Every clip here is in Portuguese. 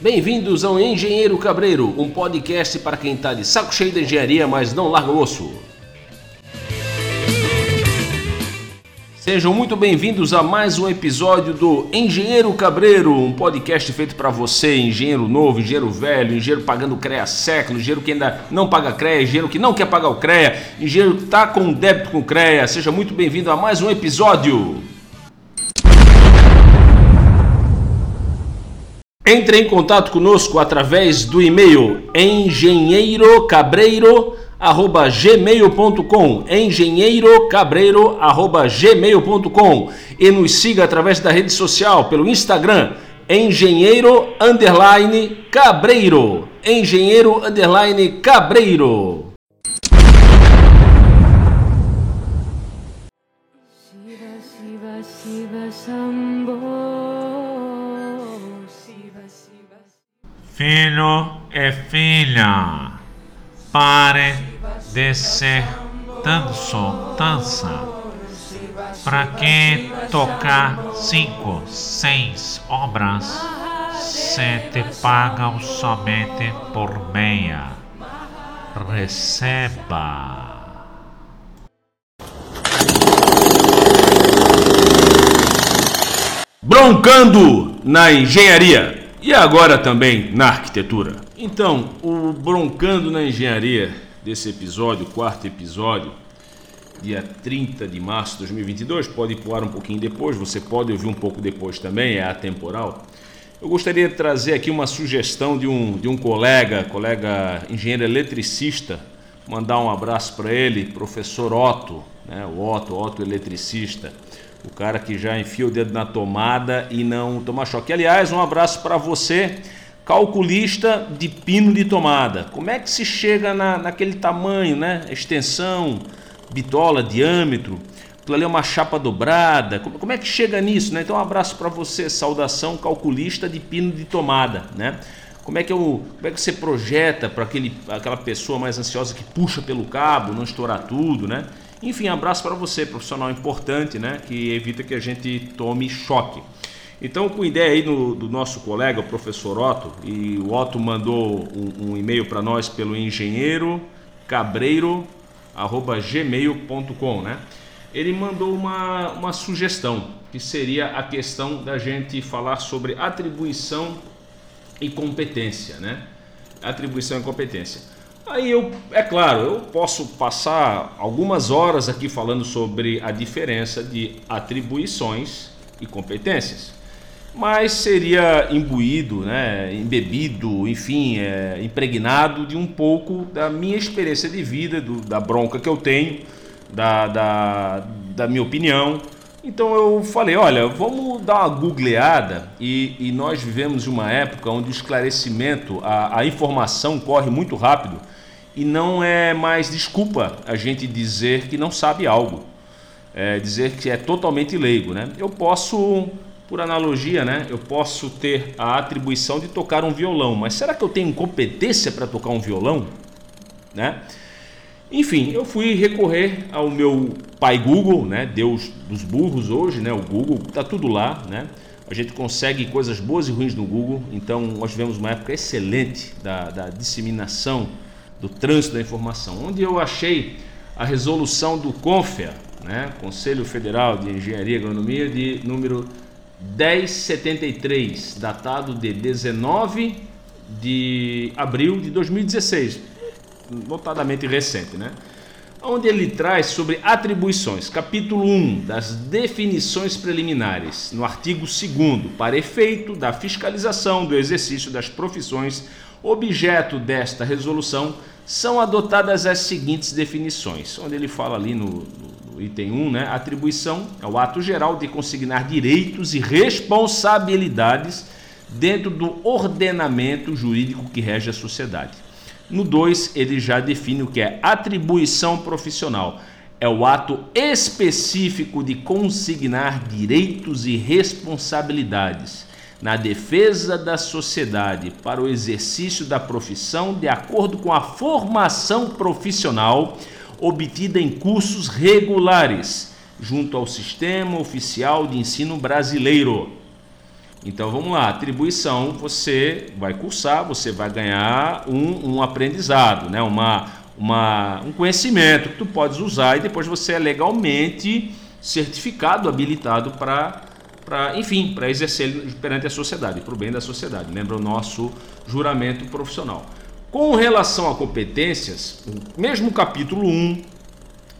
Bem-vindos ao Engenheiro Cabreiro, um podcast para quem está de saco cheio da engenharia, mas não larga o osso. Sejam muito bem-vindos a mais um episódio do Engenheiro Cabreiro, um podcast feito para você, engenheiro novo, engenheiro velho, engenheiro pagando CREA século, engenheiro que ainda não paga CREA, engenheiro que não quer pagar o CREA, engenheiro que está com débito com CREA. Seja muito bem-vindo a mais um episódio. Entre em contato conosco através do e-mail engenheirocabreiro@gmail.com, engenheirocabreiro@gmail.com e nos siga através da rede social pelo Instagram engenheiro underline cabreiro, engenheiro underline cabreiro. Filho e filha, pare de ser tanso, tansa. Para que tocar cinco, seis obras se te pagam somente por meia? Receba. Broncando na engenharia e agora também na arquitetura. Então, o Broncando na engenharia desse episódio, quarto episódio, dia 30 de março de 2022, pode pular um pouquinho depois, você pode ouvir um pouco depois também, é atemporal. Eu gostaria de trazer aqui uma sugestão de um, de um colega, colega engenheiro eletricista, mandar um abraço para ele, professor Otto, né? o Otto, Otto eletricista, o cara que já enfia o dedo na tomada e não toma choque. Aliás, um abraço para você, calculista de pino de tomada. Como é que se chega na, naquele tamanho, né? Extensão, bitola, diâmetro, aquilo ali é uma chapa dobrada. Como, como é que chega nisso, né? Então, um abraço para você, saudação calculista de pino de tomada, né? Como é que, eu, como é que você projeta para aquela pessoa mais ansiosa que puxa pelo cabo, não estourar tudo, né? Enfim, abraço para você, profissional importante, né? Que evita que a gente tome choque. Então, com ideia aí do, do nosso colega, o professor Otto, e o Otto mandou um, um e-mail para nós pelo engenheiro cabreiro gmail.com, né? Ele mandou uma, uma sugestão, que seria a questão da gente falar sobre atribuição e competência, né? Atribuição e competência. Aí eu, é claro, eu posso passar algumas horas aqui falando sobre a diferença de atribuições e competências, mas seria imbuído, né, embebido, enfim, é, impregnado de um pouco da minha experiência de vida, do, da bronca que eu tenho, da, da, da minha opinião. Então eu falei, olha, vamos dar uma googleada e, e nós vivemos uma época onde o esclarecimento, a, a informação corre muito rápido e não é mais desculpa a gente dizer que não sabe algo, é dizer que é totalmente leigo, né? Eu posso, por analogia, né? Eu posso ter a atribuição de tocar um violão, mas será que eu tenho competência para tocar um violão, né? Enfim, eu fui recorrer ao meu pai Google, né? Deus dos burros hoje, né? O Google tá tudo lá, né? A gente consegue coisas boas e ruins no Google, então nós vivemos uma época excelente da, da disseminação do trânsito da informação, onde eu achei a resolução do CONFEA, né? Conselho Federal de Engenharia e Agronomia, de número 1073, datado de 19 de abril de 2016, notadamente recente, né? Onde ele traz sobre atribuições, capítulo 1 das definições preliminares, no artigo 2, para efeito da fiscalização do exercício das profissões objeto desta resolução, são adotadas as seguintes definições, onde ele fala ali no, no item 1, né? Atribuição é o ato geral de consignar direitos e responsabilidades dentro do ordenamento jurídico que rege a sociedade. No 2, ele já define o que é atribuição profissional. É o ato específico de consignar direitos e responsabilidades na defesa da sociedade para o exercício da profissão de acordo com a formação profissional obtida em cursos regulares junto ao sistema oficial de ensino brasileiro. Então vamos lá, atribuição você vai cursar, você vai ganhar um, um aprendizado, né? uma, uma, um conhecimento que tu podes usar e depois você é legalmente certificado, habilitado para para, enfim, para exercer perante a sociedade, para o bem da sociedade. Lembra o nosso juramento profissional. Com relação a competências, mesmo capítulo 1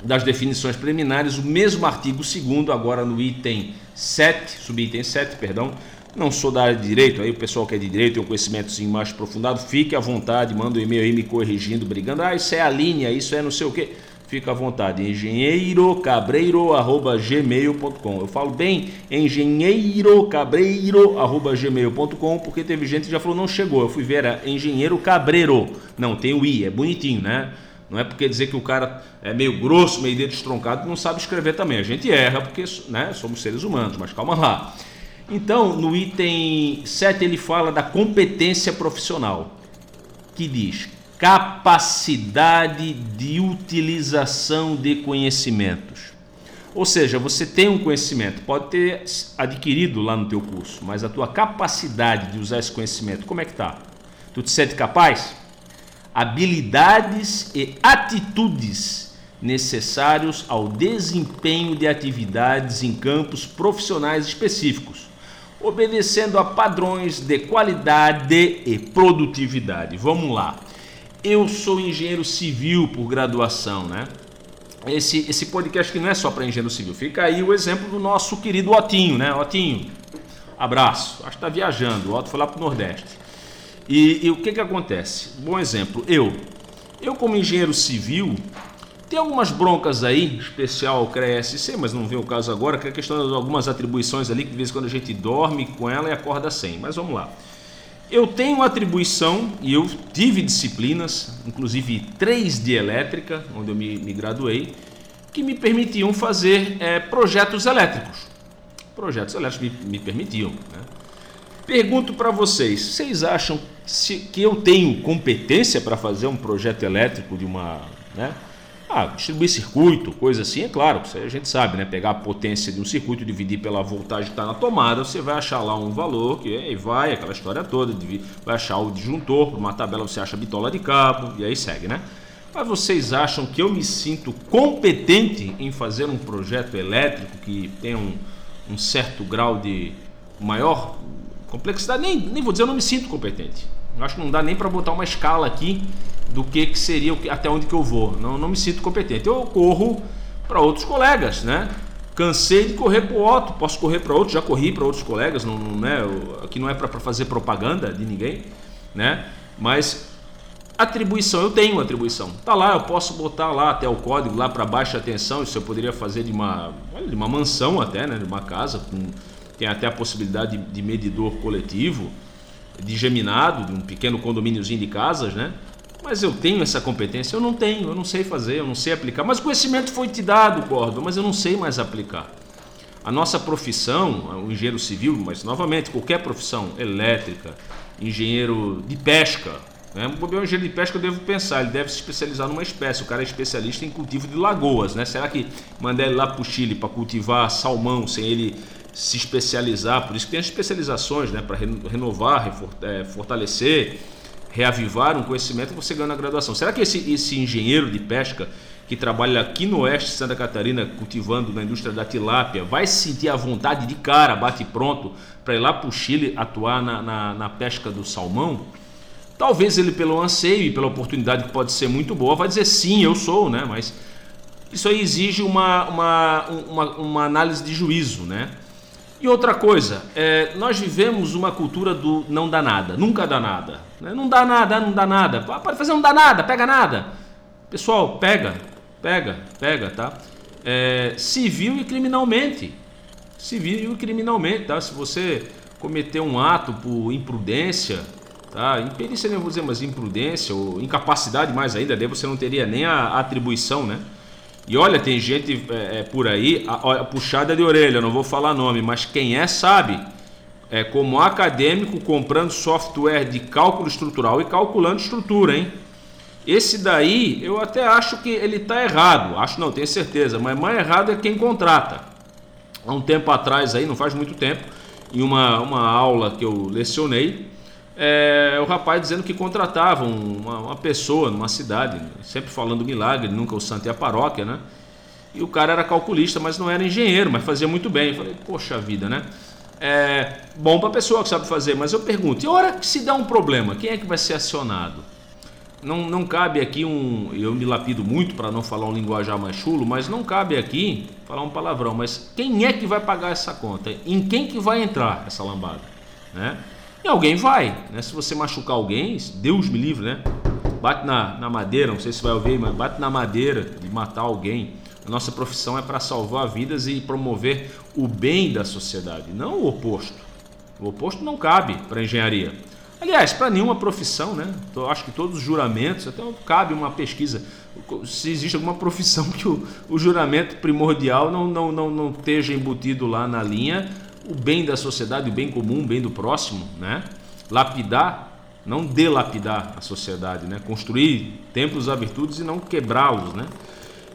das definições preliminares, o mesmo artigo 2 agora no item 7, subitem 7, perdão, não sou da área de direito, aí o pessoal que é de direito tem um conhecimento mais aprofundado, fique à vontade, manda um e-mail aí me corrigindo, brigando, ah, isso é a linha, isso é não sei o quê fica à vontade. engenheirocabreiro@gmail.com. Eu falo bem engenheirocabreiro@gmail.com porque teve gente que já falou não chegou. Eu fui ver era engenheiro cabreiro. Não, tem o i, é bonitinho, né? Não é porque dizer que o cara é meio grosso, meio dedo estroncado, não sabe escrever também. A gente erra porque né, somos seres humanos, mas calma lá. Então, no item 7 ele fala da competência profissional, que diz: capacidade de utilização de conhecimentos. Ou seja, você tem um conhecimento, pode ter adquirido lá no teu curso, mas a tua capacidade de usar esse conhecimento, como é que tá? Tu te sente capaz? Habilidades e atitudes necessários ao desempenho de atividades em campos profissionais específicos, obedecendo a padrões de qualidade e produtividade. Vamos lá. Eu sou engenheiro civil por graduação, né? Esse, esse podcast que não é só para engenheiro civil. Fica aí o exemplo do nosso querido Otinho, né? Otinho, abraço. Acho que está viajando. O Otto foi lá para o Nordeste. E, e, o que, que acontece? Bom exemplo, eu. Eu, como engenheiro civil, tem algumas broncas aí, especial CREA-SC, mas não vem o caso agora, que é a questão de algumas atribuições ali, que de vez em quando a gente dorme com ela e acorda sem. Mas vamos lá. Eu tenho atribuição e eu tive disciplinas, inclusive três de elétrica, onde eu me, me graduei, que me permitiam fazer é, projetos elétricos. Projetos elétricos me, me permitiam. Né? Pergunto para vocês: vocês acham que eu tenho competência para fazer um projeto elétrico de uma. Né? Ah, distribuir circuito, coisa assim, é claro, a gente sabe, né? Pegar a potência de um circuito, dividir pela voltagem que está na tomada, você vai achar lá um valor, que aí vai, aquela história toda, vai achar o disjuntor, uma tabela você acha bitola de cabo, e aí segue, né? Mas vocês acham que eu me sinto competente em fazer um projeto elétrico que tem um, um certo grau de maior complexidade? Nem, nem vou dizer, eu não me sinto competente. Eu acho que não dá nem para botar uma escala aqui do que, que seria até onde que eu vou. Não, não me sinto competente. Eu corro para outros colegas, né? Cansei de correr para o Otto, posso correr para outros, já corri para outros colegas, não, não né? aqui não é para fazer propaganda de ninguém, né? Mas atribuição, eu tenho atribuição. Tá lá, eu posso botar lá até o código lá para baixa tensão, isso eu poderia fazer de uma, de uma mansão até, né? De uma casa, com, tem até a possibilidade de, de medidor coletivo, de geminado, de um pequeno condomíniozinho de casas, né? Mas eu tenho essa competência? Eu não tenho, eu não sei fazer, eu não sei aplicar. Mas o conhecimento foi te dado, Gordon, mas eu não sei mais aplicar. A nossa profissão, o engenheiro civil, mas novamente, qualquer profissão, elétrica, engenheiro de pesca, né? Um engenheiro de pesca eu devo pensar, ele deve se especializar numa espécie. O cara é especialista em cultivo de lagoas, né? Será que mandar ele lá para o Chile para cultivar salmão sem ele se especializar? Por isso que tem as especializações, né? Para renovar, é, fortalecer reavivar um conhecimento você ganha na graduação. Será que esse, esse engenheiro de pesca que trabalha aqui no oeste de Santa Catarina, cultivando na indústria da tilápia, vai se sentir à vontade de cara, bate pronto, para ir lá para o Chile atuar na, na, na, pesca do salmão? Talvez ele, pelo anseio e pela oportunidade que pode ser muito boa, vai dizer sim, eu sou, né? Mas isso aí exige uma, uma, uma, uma análise de juízo, né? E outra coisa, é, nós vivemos uma cultura do não dá nada, nunca dá nada. Né? Não dá nada, não dá nada. Pode fazer, não dá nada, pega nada. Pessoal, pega, pega, pega, tá? É, civil e criminalmente. Civil e criminalmente, tá? Se você cometer um ato por imprudência, tá? Imperícia nem vou dizer, mas imprudência ou incapacidade mais ainda, daí você não teria nem a atribuição, né? E olha, tem gente é, é, por aí, a, a, puxada de orelha, não vou falar nome, mas quem é sabe. É como acadêmico comprando software de cálculo estrutural e calculando estrutura, hein? Esse daí eu até acho que ele está errado. Acho não, tenho certeza, mas mais errado é quem contrata. Há um tempo atrás aí, não faz muito tempo, em uma, uma aula que eu lecionei, é, o rapaz dizendo que contratavam uma, uma, pessoa numa cidade, sempre falando milagre, nunca o santo e a paróquia, né? E o cara era calculista, mas não era engenheiro, mas fazia muito bem. Eu falei, poxa vida, né? É bom para a pessoa que sabe fazer, mas eu pergunto, e a hora que se dá um problema, quem é que vai ser acionado? Não, não cabe aqui um. Eu me lapido muito para não falar um linguajar mais chulo, mas não cabe aqui falar um palavrão. Mas quem é que vai pagar essa conta? Em quem que vai entrar essa lambada? Né? E alguém vai. Né? Se você machucar alguém, Deus me livre, né? Bate na, na madeira, não sei se vai ouvir, mas bate na madeira de matar alguém. A nossa profissão é para salvar vidas e promover o bem da sociedade, não o oposto. O oposto não cabe para a engenharia. Aliás, para nenhuma profissão, né? Eu acho que todos os juramentos, até cabe uma pesquisa se existe alguma profissão que o, o juramento primordial não, não, não, não esteja embutido lá na linha o bem da sociedade, o bem comum, o bem do próximo, né? Lapidar, não delapidar a sociedade, né? Construir templos a virtudes e não quebrá-los, né?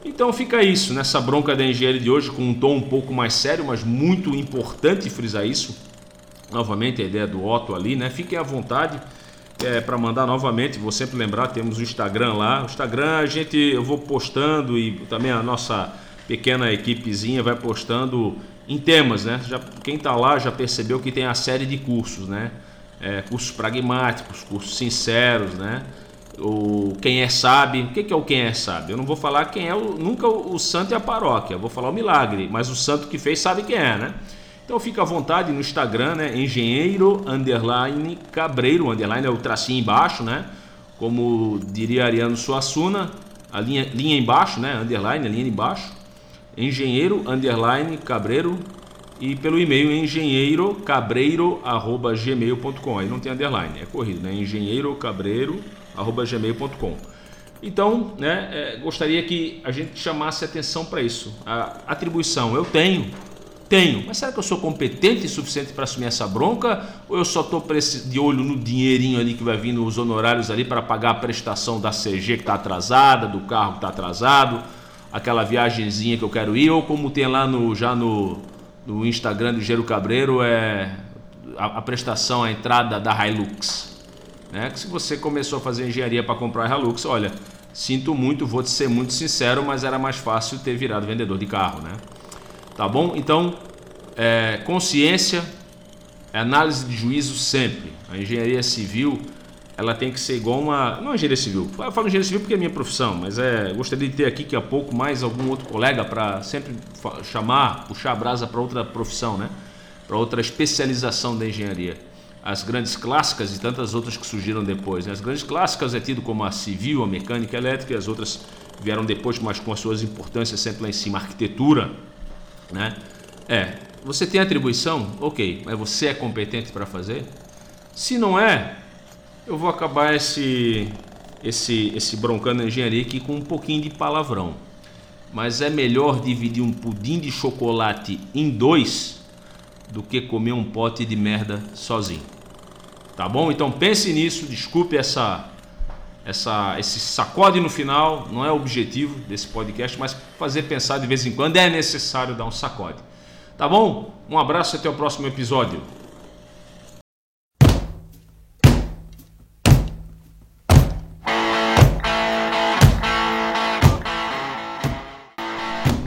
Então fica isso, nessa bronca da engenharia de hoje, com um tom um pouco mais sério, mas muito importante frisar isso. Novamente a ideia do Otto ali, né? Fiquem à vontade é, para mandar novamente, vou sempre lembrar, temos o Instagram lá. O Instagram a gente eu vou postando e também a nossa pequena equipezinha vai postando em temas, né? Já, quem está lá já percebeu que tem a série de cursos, né? É, cursos pragmáticos, cursos sinceros, né? o quem é sabe. O que é o quem é sabe? Eu não vou falar quem é o, nunca o, o santo e a paróquia, eu vou falar o milagre, mas o santo que fez sabe quem é, né? Então fica à vontade no Instagram, né? Engenheiro underline Cabreiro, underline é o tracinho embaixo, né? Como diria Ariano Suassuna, a linha, linha embaixo, né? Underline, a linha embaixo. Engenheiro underline Cabreiro e pelo e-mail engenheirocabreiro@gmail.com. Aí não tem underline, é corrido, né? engenheirocabreiro@gmail.com. Então, né, é, gostaria que a gente chamasse atenção para isso. A atribuição eu tenho, tenho, mas será que eu sou competente o suficiente para assumir essa bronca? Ou eu só estou de olho no dinheirinho ali que vai vir nos honorários ali para pagar a prestação da CG que está atrasada, do carro que está atrasado, aquela viagemzinha que eu quero ir, ou como tem lá no, já no, no Instagram do Gero Cabreiro, é a, a prestação, a entrada da Hilux. Né? Que se você começou a fazer engenharia para comprar a Hilux, olha, sinto muito, vou te ser muito sincero, mas era mais fácil ter virado vendedor de carro, né? Tá bom? Então, é, consciência, é análise de juízo sempre. A engenharia civil, ela tem que ser igual uma. Não a engenharia civil, eu falo engenharia civil porque é minha profissão, mas é, gostaria de ter aqui que a pouco mais algum outro colega para sempre chamar, puxar a brasa para outra profissão, né? Para outra especialização da engenharia. As grandes clássicas e tantas outras que surgiram depois. Né? As grandes clássicas é tido como a civil, a mecânica elétrica, e as outras vieram depois, mas com as suas importâncias sempre lá em cima. A arquitetura, né? É, você tem atribuição? Ok, mas você é competente para fazer? Se não é, eu vou acabar esse, esse, esse broncando engenharia aqui com um pouquinho de palavrão. Mas é melhor dividir um pudim de chocolate em dois do que comer um pote de merda sozinho. Tá bom? Então pense nisso, desculpe essa essa, esse sacode no final não é o objetivo desse podcast, mas fazer pensar de vez em quando é necessário dar um sacode. Tá bom? Um abraço e até o próximo episódio.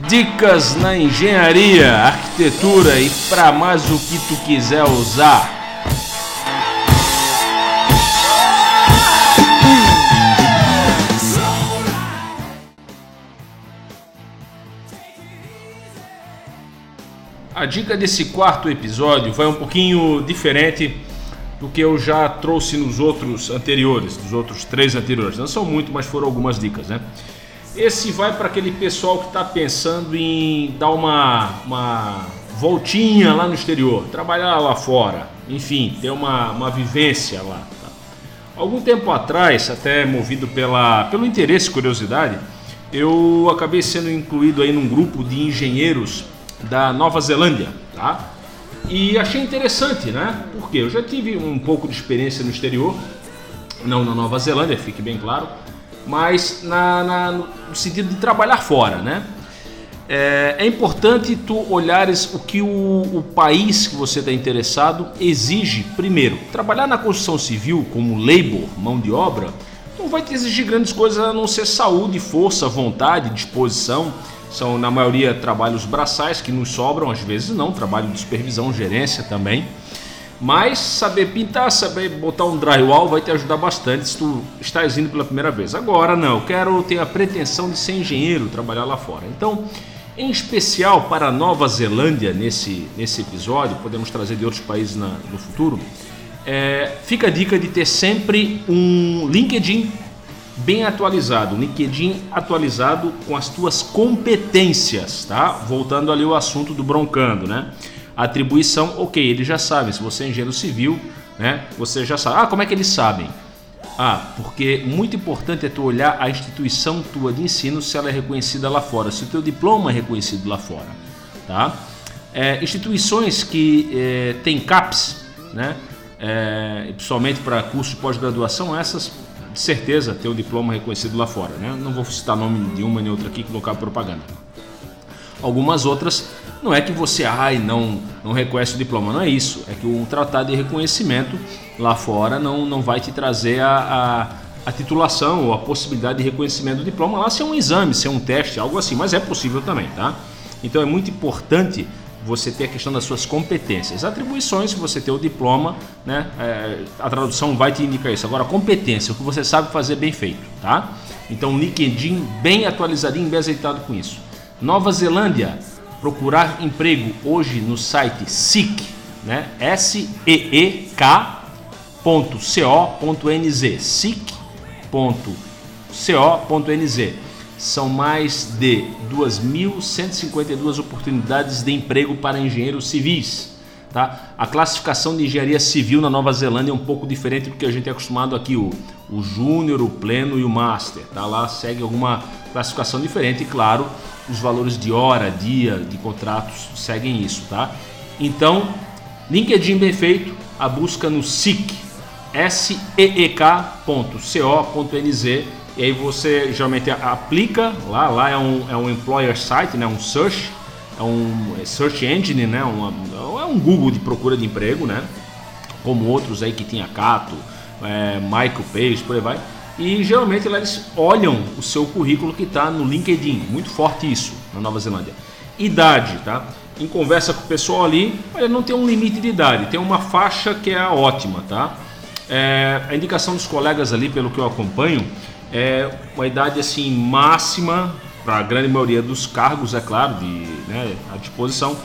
Dicas na engenharia, arquitetura e para mais o que tu quiser usar. A dica desse quarto episódio vai um pouquinho diferente do que eu já trouxe nos outros anteriores, dos outros três anteriores. Não são muito, mas foram algumas dicas, né? Esse vai para aquele pessoal que está pensando em dar uma, uma voltinha lá no exterior, trabalhar lá fora, enfim, ter uma, uma vivência lá. Tá? Algum tempo atrás, até movido pela, pelo interesse e curiosidade, eu acabei sendo incluído aí num grupo de engenheiros da Nova Zelândia, tá? E achei interessante, né? Porque eu já tive um pouco de experiência no exterior, não na Nova Zelândia, fique bem claro, mas na, na, no sentido de trabalhar fora, né? É, é importante tu olhares o que o, o país que você está interessado exige primeiro. Trabalhar na construção civil como labor, mão de obra, não vai te exigir grandes coisas a não ser saúde, força, vontade, disposição. São na maioria trabalhos braçais que nos sobram, às vezes não, trabalho de supervisão, gerência também. Mas saber pintar, saber botar um drywall vai te ajudar bastante se tu estás indo pela primeira vez. Agora não, eu quero ter a pretensão de ser engenheiro, trabalhar lá fora. Então, em especial para a Nova Zelândia nesse, nesse episódio, podemos trazer de outros países na, no futuro, é, fica a dica de ter sempre um LinkedIn bem atualizado, um LinkedIn atualizado com as tuas competências, tá? Voltando ali o assunto do broncando, né? Atribuição, ok, eles já sabem. Se você é engenheiro civil, né? Você já sabe. Ah, como é que eles sabem? Ah, porque muito importante é tu olhar a instituição tua de ensino se ela é reconhecida lá fora, se o teu diploma é reconhecido lá fora, tá? É, instituições que é, têm CAPS, né? É, principalmente para curso de pós-graduação, essas de certeza têm o diploma reconhecido lá fora, né? Não vou citar nome de uma nem outra aqui, colocar propaganda. Algumas outras não é que você ai não não reconhece o diploma, não é isso. É que o tratado de reconhecimento lá fora não, não vai te trazer a, a, a titulação ou a possibilidade de reconhecimento do diploma lá se é um exame, se é um teste, algo assim, mas é possível também, tá? Então é muito importante você ter a questão das suas competências. Atribuições, se você ter o diploma, né, é, a tradução vai te indicar isso. Agora, competência, o que você sabe fazer bem feito, tá? Então, LinkedIn bem atualizadinho, bem azeitado com isso. Nova Zelândia, procurar emprego hoje no site SEEK, né? S-E-E-K.co.nz, SEEK.co.nz. São mais de 2.152 oportunidades de emprego para engenheiros civis. Tá? A classificação de engenharia civil na Nova Zelândia é um pouco diferente do que a gente é acostumado aqui, o, o júnior, o pleno e o master. Tá? Lá segue alguma classificação diferente e, claro, os valores de hora, dia, de contratos seguem isso. Tá? Então, LinkedIn bem feito, a busca no SEEK, seek.co.nz e aí você geralmente aplica lá, lá é um, é um employer site, né, um search, é um search engine, né, uma, é um Google de procura de emprego, né, como outros aí que tinha Cato, é, Michael Page, por aí vai. E geralmente lá eles olham o seu currículo que está no LinkedIn, muito forte isso na Nova Zelândia. Idade, tá? Em conversa com o pessoal ali, olha, não tem um limite de idade, tem uma faixa que é ótima, tá? É, a indicação dos colegas ali, pelo que eu acompanho, é uma idade assim máxima para a grande maioria dos cargos, é claro, de né, à disposição,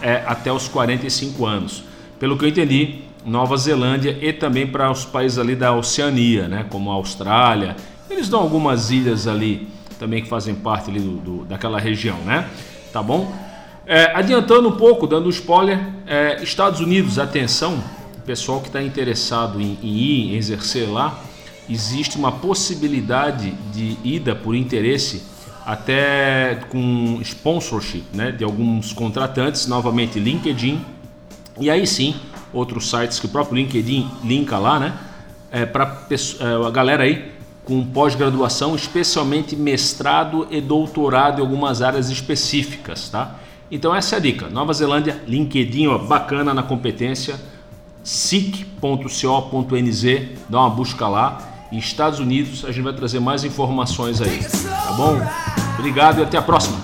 é até os 45 anos. Pelo que eu entendi, Nova Zelândia e também para os países ali da Oceania, né, como a Austrália. Eles dão algumas ilhas ali também que fazem parte ali do, do daquela região, né? Tá bom? É, adiantando um pouco, dando um spoiler, é, Estados Unidos, atenção, pessoal que está interessado em, em ir, em exercer lá, existe uma possibilidade de ida por interesse até com sponsorship né, de alguns contratantes, novamente LinkedIn, e aí sim outros sites que o próprio LinkedIn linka lá, né, é, para é, a galera aí com pós-graduação, especialmente mestrado e doutorado em algumas áreas específicas, tá? Então essa é a dica. Nova Zelândia, LinkedIn, ó, bacana na competência, sic.co.nz, dá uma busca lá e Estados Unidos. A gente vai trazer mais informações aí, tá bom? Obrigado e até a próxima.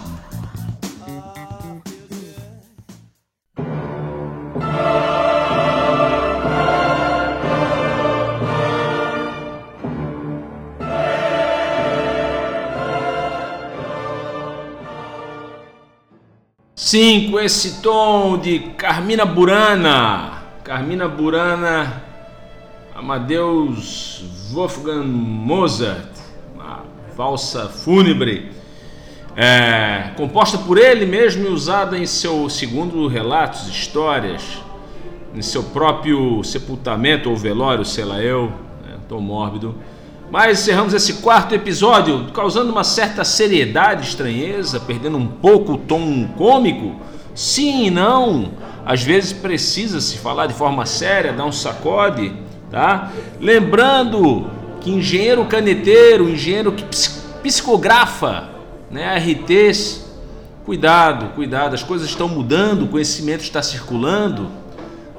Sim, com esse tom de Carmina Burana. Carmina Burana Amadeus Wolfgang Mozart, uma valsa fúnebre, é, composta por ele mesmo e usada em seu segundo relatos, histórias, em seu próprio sepultamento ou velório, sei lá eu, né, tão mórbido. Mas encerramos esse quarto episódio causando uma certa seriedade, estranheza, perdendo um pouco o tom cômico. Sim e não. Às vezes precisa se falar de forma séria, dar um sacode tá? Lembrando que engenheiro caneteiro, engenheiro que psicografa, né, RTs Cuidado, cuidado, as coisas estão mudando, o conhecimento está circulando,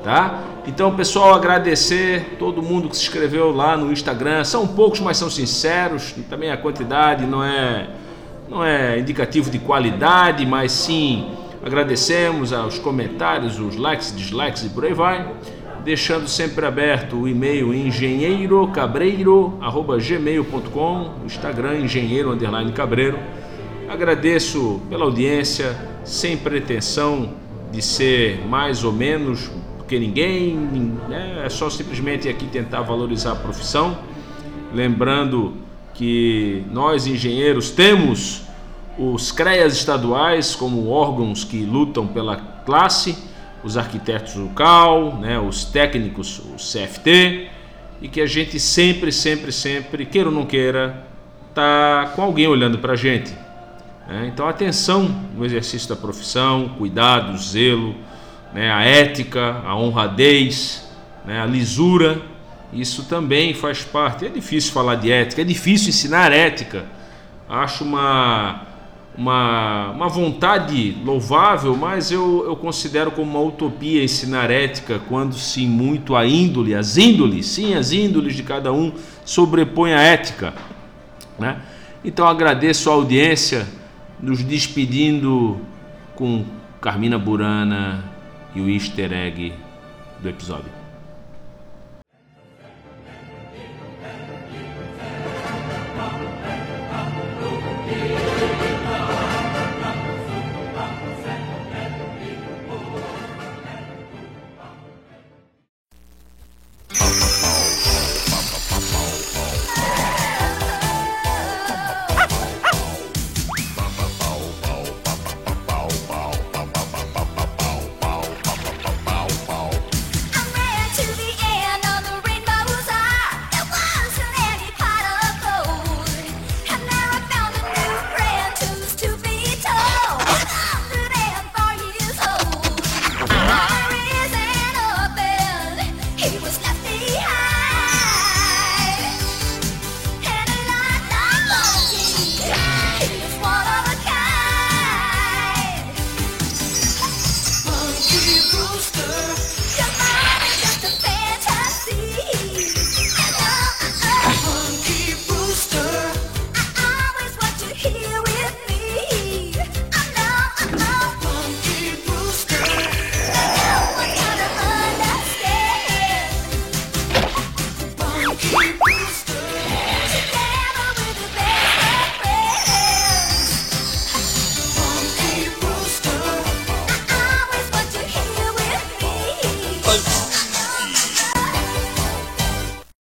tá? Então, pessoal, agradecer todo mundo que se inscreveu lá no Instagram. São poucos, mas são sinceros. Também a quantidade não é não é indicativo de qualidade, mas sim agradecemos aos comentários, os likes, dislikes e por aí vai. Deixando sempre aberto o e-mail engenheirocabreiro@gmail.com, o Instagram engenheiro underline cabreiro. Agradeço pela audiência, sem pretensão de ser mais ou menos que ninguém, né? é só simplesmente aqui tentar valorizar a profissão. Lembrando que nós engenheiros temos os CREAs estaduais como órgãos que lutam pela classe, os arquitetos do CAL, né, os técnicos, o CFT, e que a gente sempre, sempre, sempre, queira ou não queira, tá com alguém olhando para a gente. Né? Então, atenção no exercício da profissão, cuidado, zelo, né? a ética, a honradez, né? a lisura, isso também faz parte. É difícil falar de ética, é difícil ensinar ética. Acho uma, uma, uma vontade louvável, mas eu, eu considero como uma utopia ensinar ética quando sim muito a índole, as índoles, sim, as índoles de cada um sobrepõe a ética. Né? Então agradeço a audiência, nos despedindo com Carmina Burana e o easter egg do episódio.